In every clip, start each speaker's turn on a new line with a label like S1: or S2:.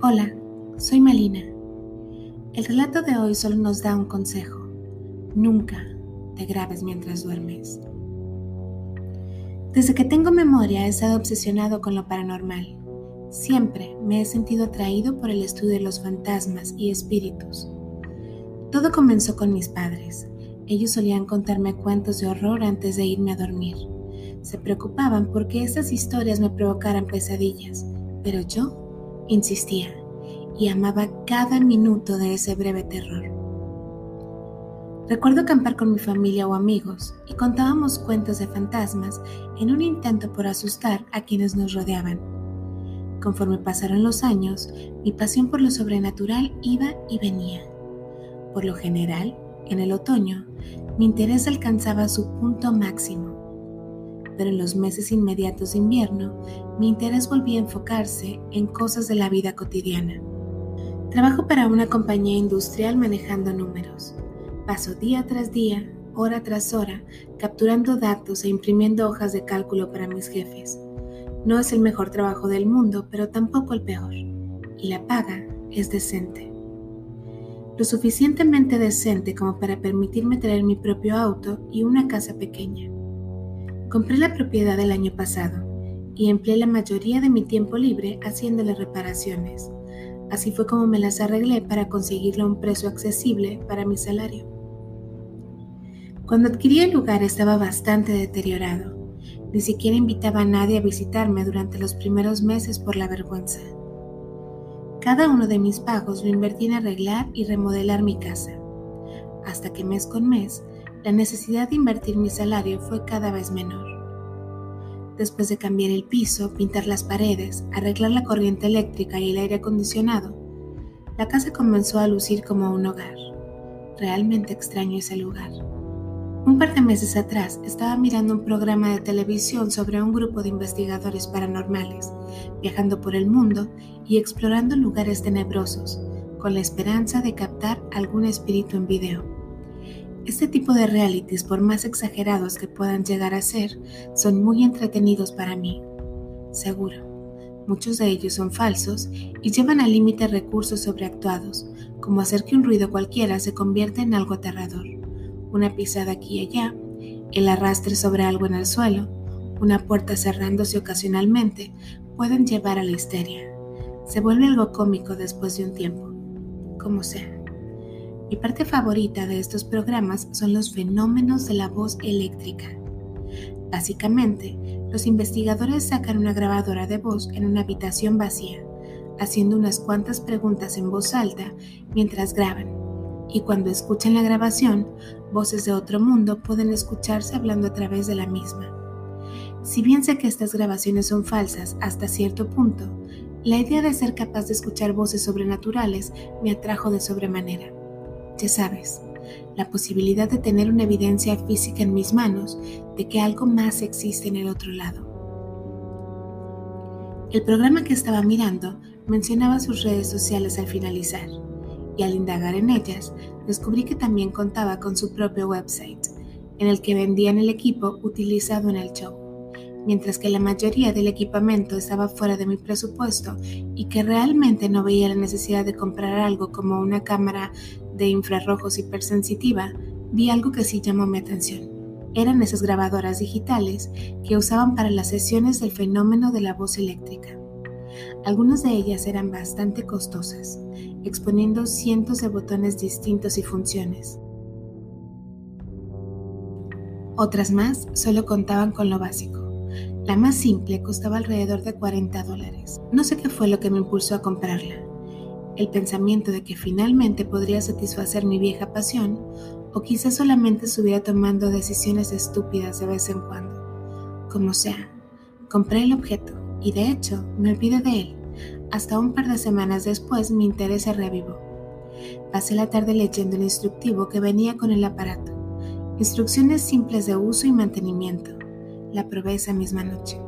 S1: Hola, soy Malina. El relato de hoy solo nos da un consejo. Nunca te grabes mientras duermes. Desde que tengo memoria he estado obsesionado con lo paranormal. Siempre me he sentido atraído por el estudio de los fantasmas y espíritus. Todo comenzó con mis padres. Ellos solían contarme cuentos de horror antes de irme a dormir. Se preocupaban porque esas historias me provocaran pesadillas, pero yo insistía y amaba cada minuto de ese breve terror. Recuerdo acampar con mi familia o amigos y contábamos cuentos de fantasmas en un intento por asustar a quienes nos rodeaban. Conforme pasaron los años, mi pasión por lo sobrenatural iba y venía. Por lo general, en el otoño, mi interés alcanzaba su punto máximo pero en los meses inmediatos de invierno mi interés volvía a enfocarse en cosas de la vida cotidiana. Trabajo para una compañía industrial manejando números. Paso día tras día, hora tras hora, capturando datos e imprimiendo hojas de cálculo para mis jefes. No es el mejor trabajo del mundo, pero tampoco el peor. Y la paga es decente. Lo suficientemente decente como para permitirme traer mi propio auto y una casa pequeña. Compré la propiedad el año pasado y empleé la mayoría de mi tiempo libre haciéndole reparaciones. Así fue como me las arreglé para conseguirle un precio accesible para mi salario. Cuando adquirí el lugar estaba bastante deteriorado. Ni siquiera invitaba a nadie a visitarme durante los primeros meses por la vergüenza. Cada uno de mis pagos lo invertí en arreglar y remodelar mi casa, hasta que mes con mes la necesidad de invertir mi salario fue cada vez menor. Después de cambiar el piso, pintar las paredes, arreglar la corriente eléctrica y el aire acondicionado, la casa comenzó a lucir como un hogar. Realmente extraño ese lugar. Un par de meses atrás estaba mirando un programa de televisión sobre un grupo de investigadores paranormales, viajando por el mundo y explorando lugares tenebrosos, con la esperanza de captar algún espíritu en video. Este tipo de realities, por más exagerados que puedan llegar a ser, son muy entretenidos para mí. Seguro, muchos de ellos son falsos y llevan al límite recursos sobreactuados, como hacer que un ruido cualquiera se convierta en algo aterrador. Una pisada aquí y allá, el arrastre sobre algo en el suelo, una puerta cerrándose ocasionalmente, pueden llevar a la histeria. Se vuelve algo cómico después de un tiempo, como sea. Mi parte favorita de estos programas son los fenómenos de la voz eléctrica. Básicamente, los investigadores sacan una grabadora de voz en una habitación vacía, haciendo unas cuantas preguntas en voz alta mientras graban, y cuando escuchan la grabación, voces de otro mundo pueden escucharse hablando a través de la misma. Si bien sé que estas grabaciones son falsas hasta cierto punto, la idea de ser capaz de escuchar voces sobrenaturales me atrajo de sobremanera. Ya sabes, la posibilidad de tener una evidencia física en mis manos de que algo más existe en el otro lado. El programa que estaba mirando mencionaba sus redes sociales al finalizar, y al indagar en ellas, descubrí que también contaba con su propio website, en el que vendían el equipo utilizado en el show mientras que la mayoría del equipamiento estaba fuera de mi presupuesto y que realmente no veía la necesidad de comprar algo como una cámara de infrarrojos hipersensitiva, vi algo que sí llamó mi atención. Eran esas grabadoras digitales que usaban para las sesiones del fenómeno de la voz eléctrica. Algunas de ellas eran bastante costosas, exponiendo cientos de botones distintos y funciones. Otras más solo contaban con lo básico la más simple costaba alrededor de 40 dólares. No sé qué fue lo que me impulsó a comprarla. El pensamiento de que finalmente podría satisfacer mi vieja pasión o quizás solamente estuviera tomando decisiones estúpidas de vez en cuando. Como sea, compré el objeto y de hecho me olvidé de él. Hasta un par de semanas después mi interés se revivó. Pasé la tarde leyendo el instructivo que venía con el aparato. Instrucciones simples de uso y mantenimiento la probé esa misma noche.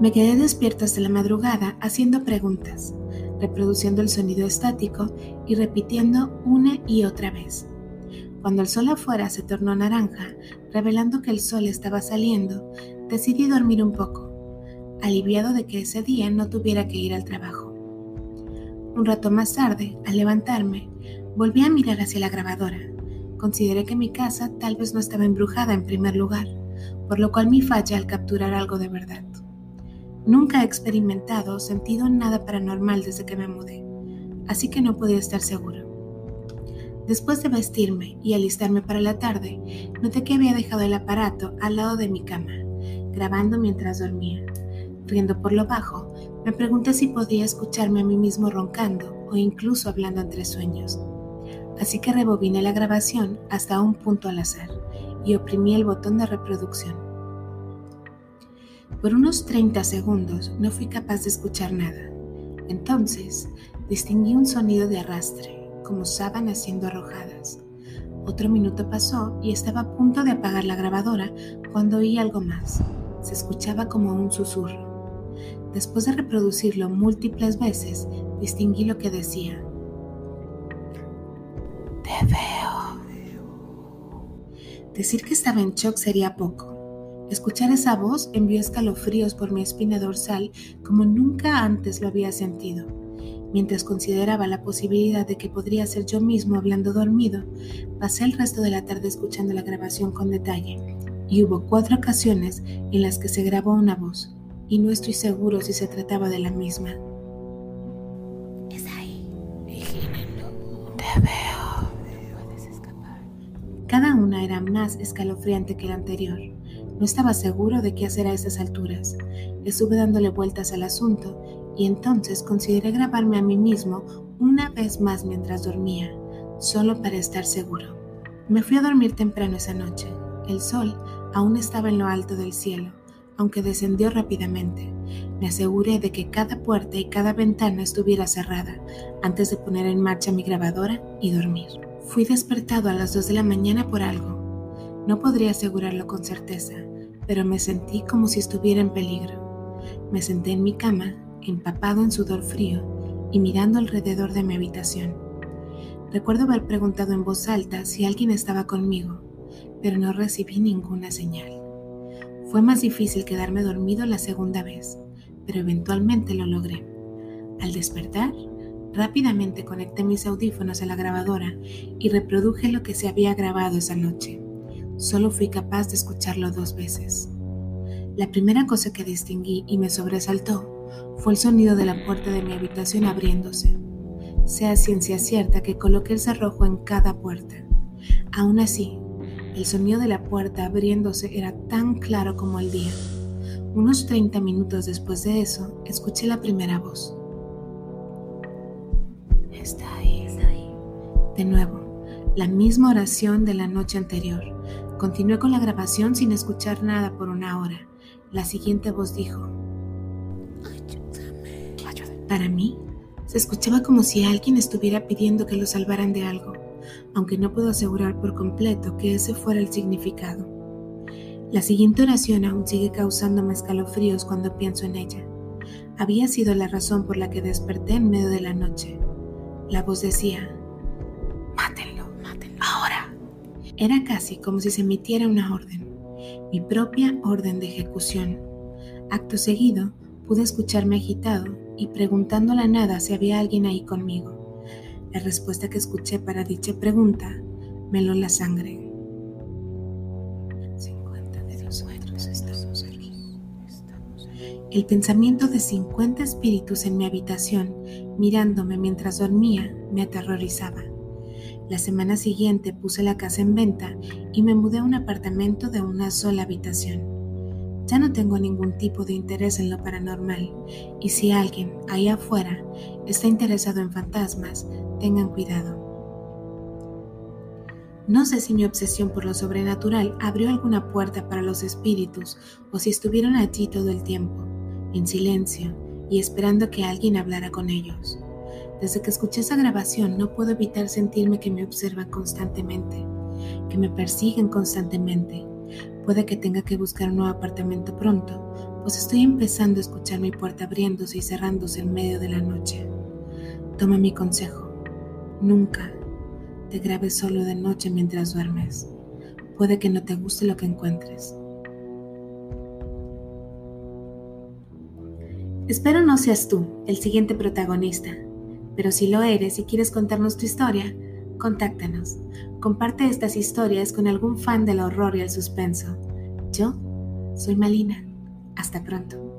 S1: Me quedé despierto hasta la madrugada haciendo preguntas, reproduciendo el sonido estático y repitiendo una y otra vez. Cuando el sol afuera se tornó naranja, revelando que el sol estaba saliendo, decidí dormir un poco, aliviado de que ese día no tuviera que ir al trabajo. Un rato más tarde, al levantarme, volví a mirar hacia la grabadora. Consideré que mi casa tal vez no estaba embrujada en primer lugar, por lo cual mi falla al capturar algo de verdad. Nunca he experimentado o sentido nada paranormal desde que me mudé, así que no podía estar seguro. Después de vestirme y alistarme para la tarde, noté que había dejado el aparato al lado de mi cama, grabando mientras dormía. Riendo por lo bajo, me pregunté si podía escucharme a mí mismo roncando o incluso hablando entre sueños. Así que rebobiné la grabación hasta un punto al azar y oprimí el botón de reproducción. Por unos 30 segundos no fui capaz de escuchar nada. Entonces distinguí un sonido de arrastre como sábanas siendo arrojadas. Otro minuto pasó y estaba a punto de apagar la grabadora cuando oí algo más. Se escuchaba como un susurro. Después de reproducirlo múltiples veces, distinguí lo que decía. Te veo. Decir que estaba en shock sería poco. Escuchar esa voz envió escalofríos por mi espina dorsal como nunca antes lo había sentido. Mientras consideraba la posibilidad de que podría ser yo mismo hablando dormido, pasé el resto de la tarde escuchando la grabación con detalle, y hubo cuatro ocasiones en las que se grabó una voz, y no estoy seguro si se trataba de la misma. Es ahí. Te veo. Puedes escapar. Cada una era más escalofriante que la anterior. No estaba seguro de qué hacer a esas alturas. Estuve dándole vueltas al asunto y entonces consideré grabarme a mí mismo una vez más mientras dormía, solo para estar seguro. Me fui a dormir temprano esa noche. El sol aún estaba en lo alto del cielo, aunque descendió rápidamente. Me aseguré de que cada puerta y cada ventana estuviera cerrada antes de poner en marcha mi grabadora y dormir. Fui despertado a las 2 de la mañana por algo. No podría asegurarlo con certeza, pero me sentí como si estuviera en peligro. Me senté en mi cama empapado en sudor frío y mirando alrededor de mi habitación. Recuerdo haber preguntado en voz alta si alguien estaba conmigo, pero no recibí ninguna señal. Fue más difícil quedarme dormido la segunda vez, pero eventualmente lo logré. Al despertar, rápidamente conecté mis audífonos a la grabadora y reproduje lo que se había grabado esa noche. Solo fui capaz de escucharlo dos veces. La primera cosa que distinguí y me sobresaltó fue el sonido de la puerta de mi habitación abriéndose. Sea ciencia cierta que coloqué el cerrojo en cada puerta. Aún así, el sonido de la puerta abriéndose era tan claro como el día. Unos 30 minutos después de eso, escuché la primera voz. Está ahí, está ahí. De nuevo, la misma oración de la noche anterior. Continué con la grabación sin escuchar nada por una hora. La siguiente voz dijo, para mí, se escuchaba como si alguien estuviera pidiendo que lo salvaran de algo, aunque no puedo asegurar por completo que ese fuera el significado. La siguiente oración aún sigue causándome escalofríos cuando pienso en ella. Había sido la razón por la que desperté en medio de la noche. La voz decía, Mátenlo. Era casi como si se emitiera una orden, mi propia orden de ejecución. Acto seguido, pude escucharme agitado y preguntando la nada si había alguien ahí conmigo. La respuesta que escuché para dicha pregunta me heló la sangre. 50 de estamos aquí. El pensamiento de 50 espíritus en mi habitación, mirándome mientras dormía, me aterrorizaba. La semana siguiente puse la casa en venta y me mudé a un apartamento de una sola habitación. Ya no tengo ningún tipo de interés en lo paranormal y si alguien ahí afuera está interesado en fantasmas, tengan cuidado. No sé si mi obsesión por lo sobrenatural abrió alguna puerta para los espíritus o si estuvieron allí todo el tiempo, en silencio y esperando que alguien hablara con ellos. Desde que escuché esa grabación no puedo evitar sentirme que me observan constantemente, que me persiguen constantemente Puede que tenga que buscar un nuevo apartamento pronto, pues estoy empezando a escuchar mi puerta abriéndose y cerrándose en medio de la noche. Toma mi consejo. Nunca te grabes solo de noche mientras duermes. Puede que no te guste lo que encuentres. Espero no seas tú el siguiente protagonista, Pero si lo eres y quieres contarnos tu historia, contáctanos. Comparte estas historias con algún fan del horror y el suspenso. Yo soy Malina. Hasta pronto.